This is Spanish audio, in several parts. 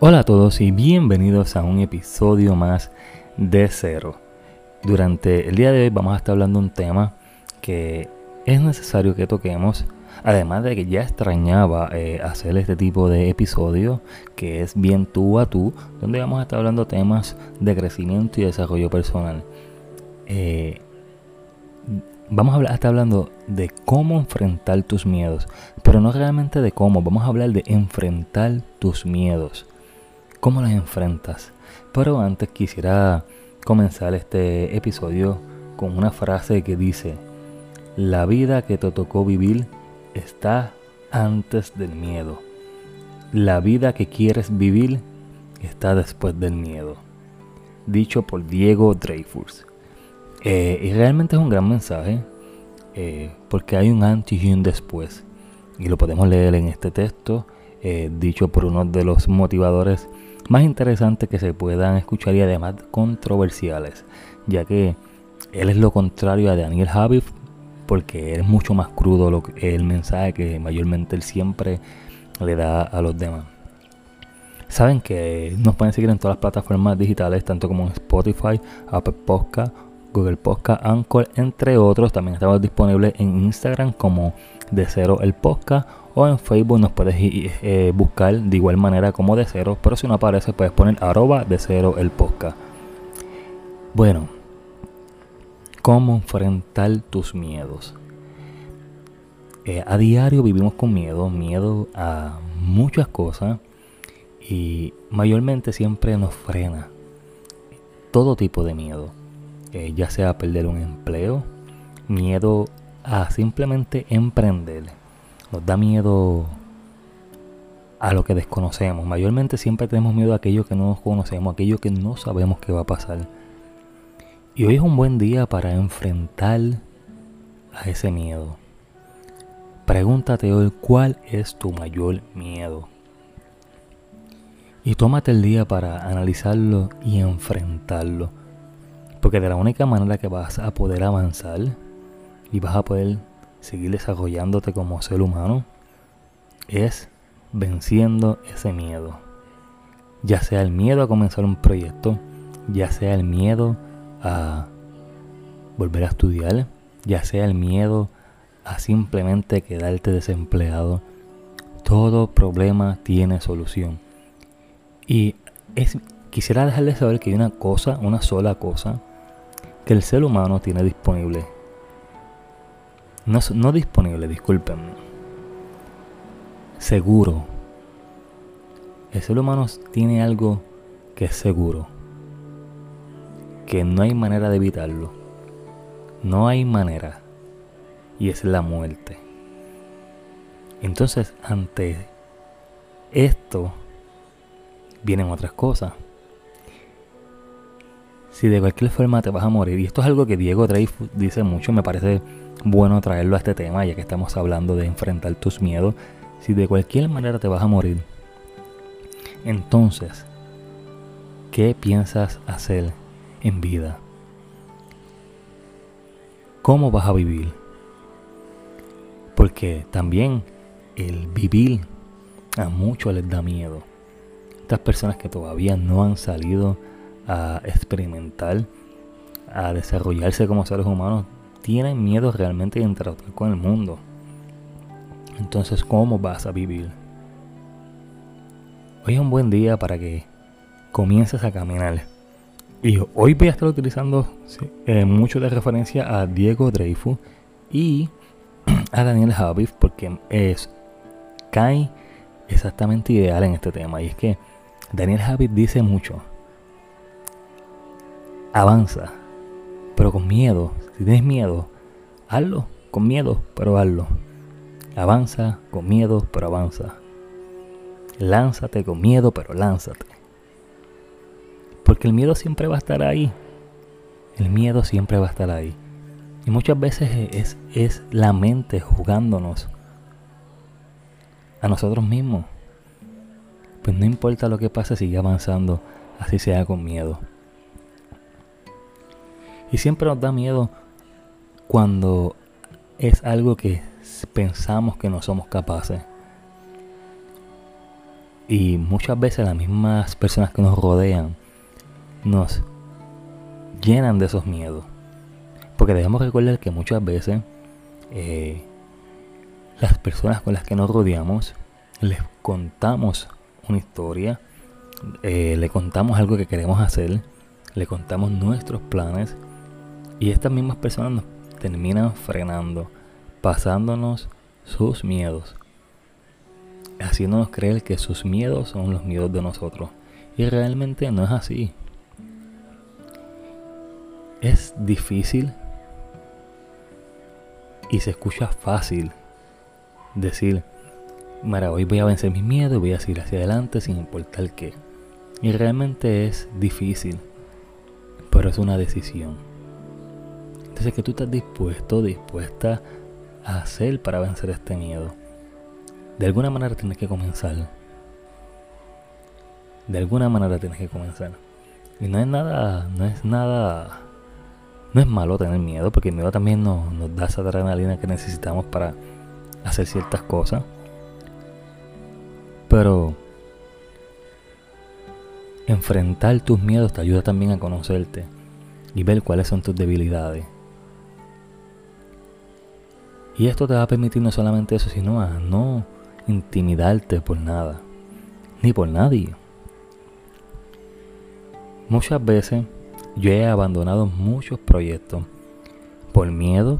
Hola a todos y bienvenidos a un episodio más de Cero. Durante el día de hoy vamos a estar hablando de un tema que es necesario que toquemos, además de que ya extrañaba eh, hacer este tipo de episodio que es bien tú a tú, donde vamos a estar hablando temas de crecimiento y desarrollo personal. Eh, vamos a estar hablando de cómo enfrentar tus miedos, pero no realmente de cómo, vamos a hablar de enfrentar tus miedos. ¿Cómo los enfrentas? Pero antes quisiera comenzar este episodio con una frase que dice, la vida que te tocó vivir está antes del miedo. La vida que quieres vivir está después del miedo. Dicho por Diego Dreyfus. Eh, y realmente es un gran mensaje eh, porque hay un antes y un después. Y lo podemos leer en este texto, eh, dicho por uno de los motivadores más interesantes que se puedan escuchar y además controversiales, ya que él es lo contrario a Daniel Javif, porque es mucho más crudo el mensaje que mayormente él siempre le da a los demás. Saben que nos pueden seguir en todas las plataformas digitales, tanto como Spotify, Apple Podcast, Google Podcast, Anchor, entre otros. También estamos disponibles en Instagram como De Cero el Podcast o en Facebook nos puedes eh, buscar de igual manera como De Cero, pero si no aparece puedes poner arroba De Cero el Podcast. Bueno, ¿cómo enfrentar tus miedos? Eh, a diario vivimos con miedo, miedo a muchas cosas y mayormente siempre nos frena todo tipo de miedo eh, ya sea perder un empleo, miedo a simplemente emprender. Nos da miedo a lo que desconocemos. Mayormente siempre tenemos miedo a aquello que no conocemos, aquello que no sabemos qué va a pasar. Y hoy es un buen día para enfrentar a ese miedo. Pregúntate hoy cuál es tu mayor miedo. Y tómate el día para analizarlo y enfrentarlo porque de la única manera que vas a poder avanzar y vas a poder seguir desarrollándote como ser humano es venciendo ese miedo. Ya sea el miedo a comenzar un proyecto, ya sea el miedo a volver a estudiar, ya sea el miedo a simplemente quedarte desempleado. Todo problema tiene solución. Y es, quisiera dejarles saber que hay una cosa, una sola cosa, que el ser humano tiene disponible. No, no disponible, disculpen. Seguro. El ser humano tiene algo que es seguro. Que no hay manera de evitarlo. No hay manera. Y es la muerte. Entonces, ante esto, vienen otras cosas si de cualquier forma te vas a morir, y esto es algo que Diego Dreyfus dice mucho, me parece bueno traerlo a este tema, ya que estamos hablando de enfrentar tus miedos, si de cualquier manera te vas a morir, entonces, ¿qué piensas hacer en vida? ¿Cómo vas a vivir? Porque también el vivir a muchos les da miedo. Estas personas que todavía no han salido a experimentar, a desarrollarse como seres humanos, tienen miedo realmente de interactuar con el mundo. Entonces, ¿cómo vas a vivir? Hoy es un buen día para que comiences a caminar. Y hoy voy a estar utilizando eh, mucho de referencia a Diego Dreyfus y a Daniel Javif porque es cae exactamente ideal en este tema. Y es que Daniel Javif dice mucho avanza, pero con miedo. Si tienes miedo, hazlo con miedo, pero hazlo. Avanza con miedo, pero avanza. Lánzate con miedo, pero lánzate. Porque el miedo siempre va a estar ahí. El miedo siempre va a estar ahí. Y muchas veces es, es la mente jugándonos a nosotros mismos. Pues no importa lo que pase, sigue avanzando, así sea con miedo. Y siempre nos da miedo cuando es algo que pensamos que no somos capaces. Y muchas veces las mismas personas que nos rodean nos llenan de esos miedos. Porque debemos recordar que muchas veces eh, las personas con las que nos rodeamos les contamos una historia, eh, le contamos algo que queremos hacer, le contamos nuestros planes y estas mismas personas nos terminan frenando, pasándonos sus miedos, haciéndonos creer que sus miedos son los miedos de nosotros. Y realmente no es así. Es difícil y se escucha fácil decir, mira, hoy voy a vencer mis miedos, voy a seguir hacia adelante sin importar qué. Y realmente es difícil, pero es una decisión. Entonces, que tú estás dispuesto, dispuesta a hacer para vencer este miedo? De alguna manera tienes que comenzar. De alguna manera tienes que comenzar. Y no es nada, no es nada, no es malo tener miedo, porque el miedo también nos da esa adrenalina que necesitamos para hacer ciertas cosas. Pero enfrentar tus miedos te ayuda también a conocerte y ver cuáles son tus debilidades. Y esto te va a permitir no solamente eso, sino a no intimidarte por nada, ni por nadie. Muchas veces yo he abandonado muchos proyectos por miedo,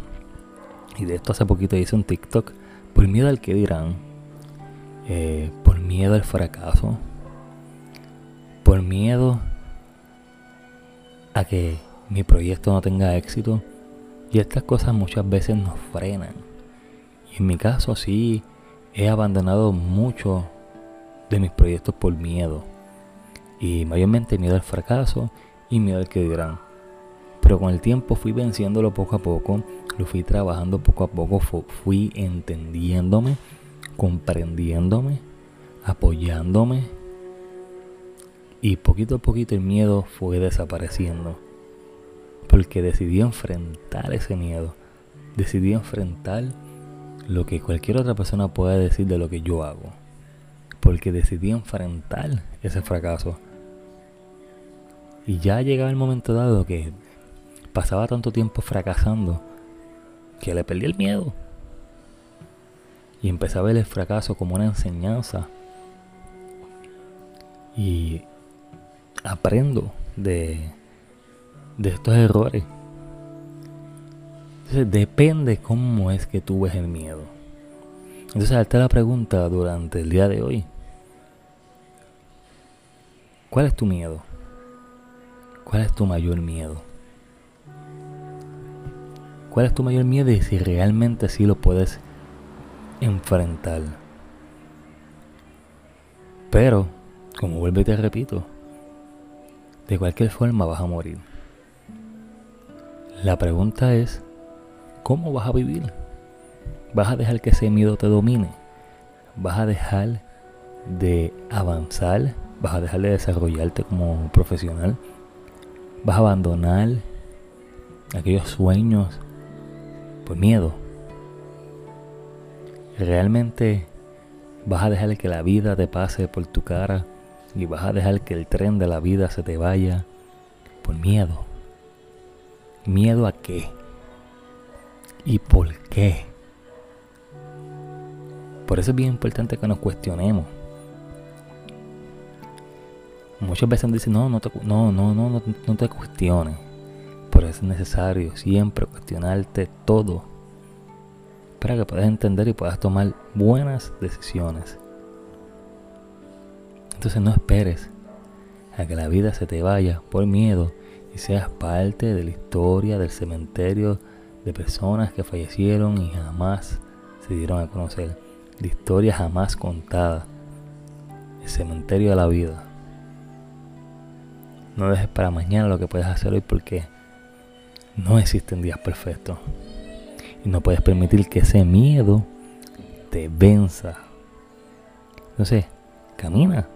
y de esto hace poquito hice un TikTok, por miedo al que dirán, eh, por miedo al fracaso, por miedo a que mi proyecto no tenga éxito. Y estas cosas muchas veces nos frenan. Y en mi caso sí, he abandonado mucho de mis proyectos por miedo. Y mayormente miedo al fracaso y miedo al que dirán. Pero con el tiempo fui venciéndolo poco a poco, lo fui trabajando poco a poco, fui entendiéndome, comprendiéndome, apoyándome. Y poquito a poquito el miedo fue desapareciendo. Porque decidí enfrentar ese miedo. Decidí enfrentar lo que cualquier otra persona pueda decir de lo que yo hago. Porque decidí enfrentar ese fracaso. Y ya llegaba el momento dado que pasaba tanto tiempo fracasando que le perdí el miedo. Y empecé a ver el fracaso como una enseñanza. Y aprendo de, de estos errores. Entonces depende cómo es que tú ves el miedo. Entonces, darte la pregunta durante el día de hoy. ¿Cuál es tu miedo? ¿Cuál es tu mayor miedo? ¿Cuál es tu mayor miedo y si realmente sí lo puedes enfrentar? Pero, como vuelvo y te repito, de cualquier forma vas a morir. La pregunta es, ¿cómo vas a vivir? ¿Vas a dejar que ese miedo te domine? ¿Vas a dejar de avanzar? ¿Vas a dejar de desarrollarte como profesional? ¿Vas a abandonar aquellos sueños por miedo. Realmente vas a dejar que la vida te pase por tu cara y vas a dejar que el tren de la vida se te vaya por miedo. ¿Miedo a qué? ¿Y por qué? Por eso es bien importante que nos cuestionemos. Muchas veces dicen, no, no, te, no, no, no, no te cuestiones. Por eso es necesario siempre cuestionarte todo para que puedas entender y puedas tomar buenas decisiones. Entonces no esperes a que la vida se te vaya por miedo y seas parte de la historia del cementerio de personas que fallecieron y jamás se dieron a conocer. De historia jamás contada. El cementerio de la vida. No dejes para mañana lo que puedes hacer hoy porque no existen días perfectos. Y no puedes permitir que ese miedo te venza. Entonces, camina.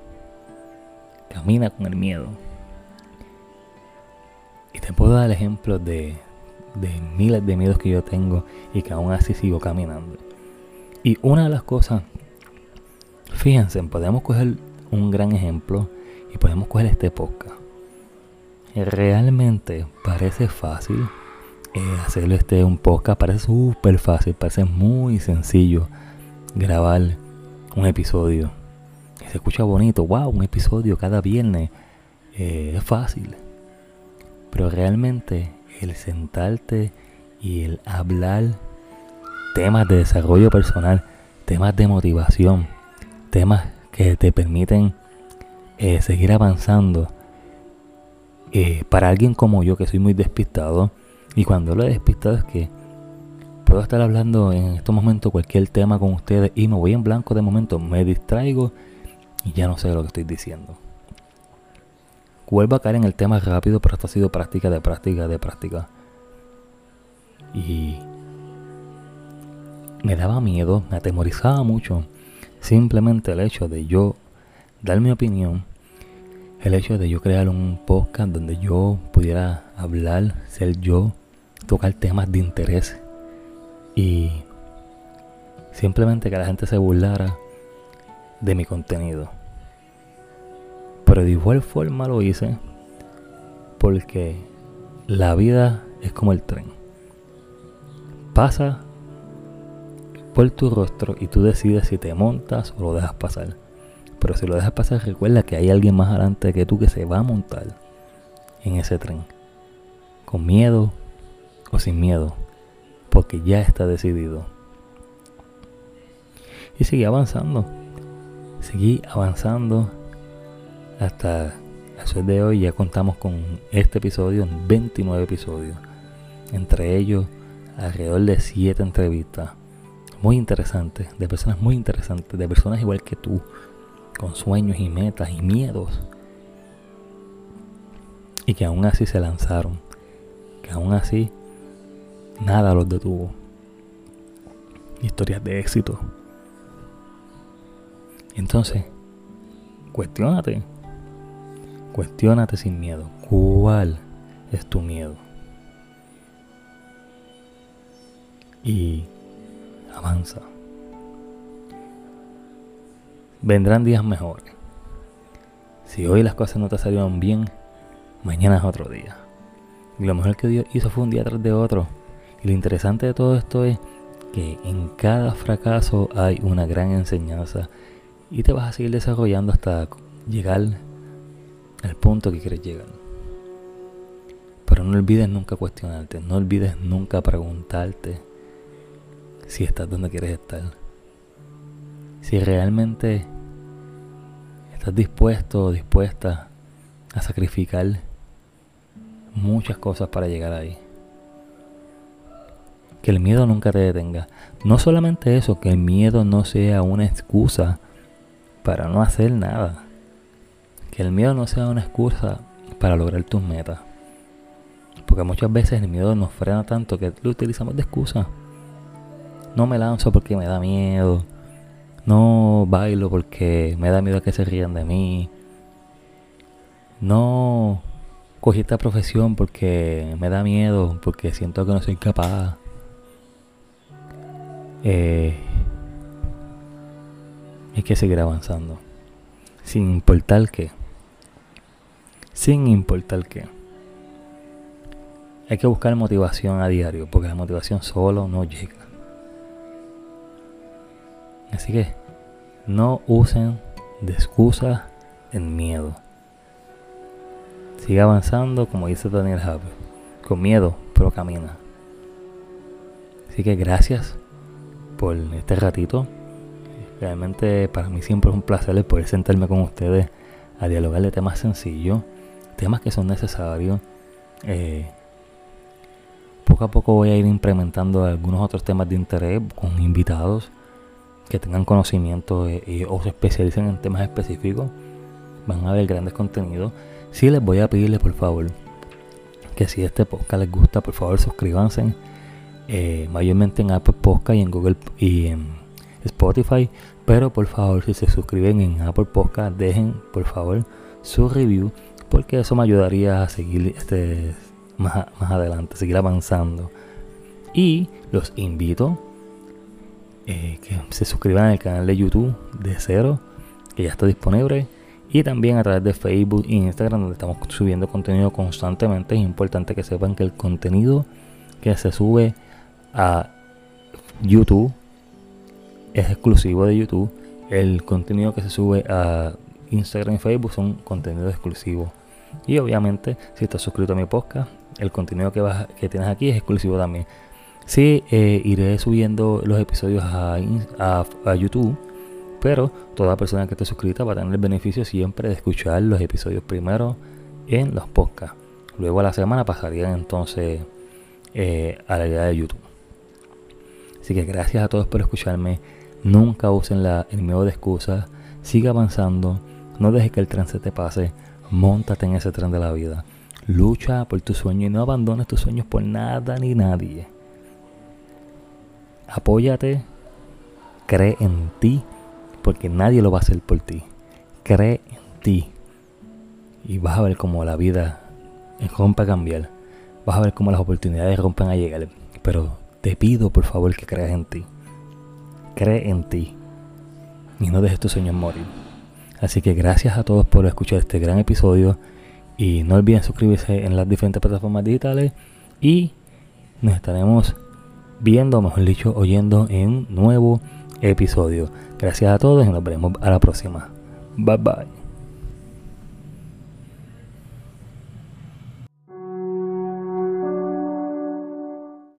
Camina con el miedo. Y te puedo dar ejemplos de, de miles de miedos que yo tengo y que aún así sigo caminando. Y una de las cosas, fíjense, podemos coger un gran ejemplo y podemos coger este podcast. Realmente parece fácil eh, hacerlo este un podcast, parece súper fácil, parece muy sencillo grabar un episodio. Se escucha bonito, wow, un episodio cada viernes. Eh, es fácil. Pero realmente el sentarte y el hablar temas de desarrollo personal, temas de motivación, temas que te permiten eh, seguir avanzando. Eh, para alguien como yo que soy muy despistado, y cuando lo de despistado es que puedo estar hablando en estos momentos cualquier tema con ustedes y me voy en blanco de momento, me distraigo y ya no sé lo que estoy diciendo. Vuelvo a caer en el tema rápido, pero esto ha sido práctica de práctica de práctica. Y me daba miedo, me atemorizaba mucho simplemente el hecho de yo dar mi opinión, el hecho de yo crear un podcast donde yo pudiera hablar, ser yo, tocar temas de interés y simplemente que la gente se burlara de mi contenido. Pero de igual forma lo hice porque la vida es como el tren. Pasa por tu rostro y tú decides si te montas o lo dejas pasar. Pero si lo dejas pasar, recuerda que hay alguien más adelante que tú que se va a montar en ese tren. Con miedo o sin miedo. Porque ya está decidido. Y seguí avanzando seguí avanzando hasta el sol de hoy. Ya contamos con este episodio, 29 episodios. Entre ellos, alrededor de 7 entrevistas. Muy interesantes, de personas muy interesantes, de personas igual que tú, con sueños y metas y miedos. Y que aún así se lanzaron. Que aún así nada los detuvo. Historias de éxito. Entonces, cuestionate. Cuestionate sin miedo. ¿Cuál es tu miedo? Y avanza. Vendrán días mejores. Si hoy las cosas no te salieron bien, mañana es otro día. Y lo mejor que Dios hizo fue un día tras de otro. Y lo interesante de todo esto es que en cada fracaso hay una gran enseñanza y te vas a seguir desarrollando hasta llegar al punto que quieres llegar. Pero no olvides nunca cuestionarte, no olvides nunca preguntarte si estás donde quieres estar. Si realmente estás dispuesto o dispuesta a sacrificar muchas cosas para llegar ahí. Que el miedo nunca te detenga. No solamente eso, que el miedo no sea una excusa para no hacer nada. Que el miedo no sea una excusa para lograr tus metas. Porque muchas veces el miedo nos frena tanto que lo utilizamos de excusa. No me lanzo porque me da miedo. No bailo porque me da miedo que se rían de mí. No cogí esta profesión porque me da miedo, porque siento que no soy capaz. Eh, hay que seguir avanzando. Sin importar qué. Sin importar qué. Hay que buscar motivación a diario, porque la motivación solo no llega. Así que no usen de excusas en miedo. Sigue avanzando, como dice Daniel Harper. Con miedo, pero camina. Así que gracias por este ratito. Realmente para mí siempre es un placer poder sentarme con ustedes a dialogar de temas sencillos, temas que son necesarios. Eh, poco a poco voy a ir implementando algunos otros temas de interés con invitados que tengan conocimiento eh, o se especialicen en temas específicos. Van a ver grandes contenidos. Sí les voy a pedirles por favor que si este podcast les gusta, por favor suscríbanse. Eh, mayormente en Apple Podcast y en Google y Spotify. Pero por favor, si se suscriben en Apple Podcast, dejen por favor su review. Porque eso me ayudaría a seguir este más, más adelante, seguir avanzando. Y los invito eh, que se suscriban al canal de YouTube de Cero, que ya está disponible. y también a través de Facebook e Instagram donde estamos subiendo contenido constantemente. Es importante que sepan que el contenido que se sube a YouTube es exclusivo de YouTube. El contenido que se sube a Instagram y Facebook son contenido exclusivo. Y obviamente, si estás suscrito a mi podcast, el contenido que, vas, que tienes aquí es exclusivo también. Sí, eh, iré subiendo los episodios a, YouTube pero toda persona que esté suscrita va a tener el beneficio siempre de escuchar los episodios primero en los podcasts. Luego a la semana pasarían entonces eh, a la idea de YouTube. Así que gracias a todos por escucharme. Nunca usen la, el miedo de excusas. Siga avanzando. No dejes que el tren se te pase. Móntate en ese tren de la vida. Lucha por tu sueño y no abandones tus sueños por nada ni nadie. Apóyate. Cree en ti porque nadie lo va a hacer por ti. Cree en ti y vas a ver cómo la vida rompe a cambiar. Vas a ver cómo las oportunidades rompen a llegar. Pero te pido por favor que creas en ti. Cree en ti y no dejes tus sueños morir. Así que gracias a todos por escuchar este gran episodio y no olviden suscribirse en las diferentes plataformas digitales y nos estaremos viendo, mejor dicho, oyendo en un nuevo episodio. Gracias a todos y nos veremos a la próxima. Bye bye.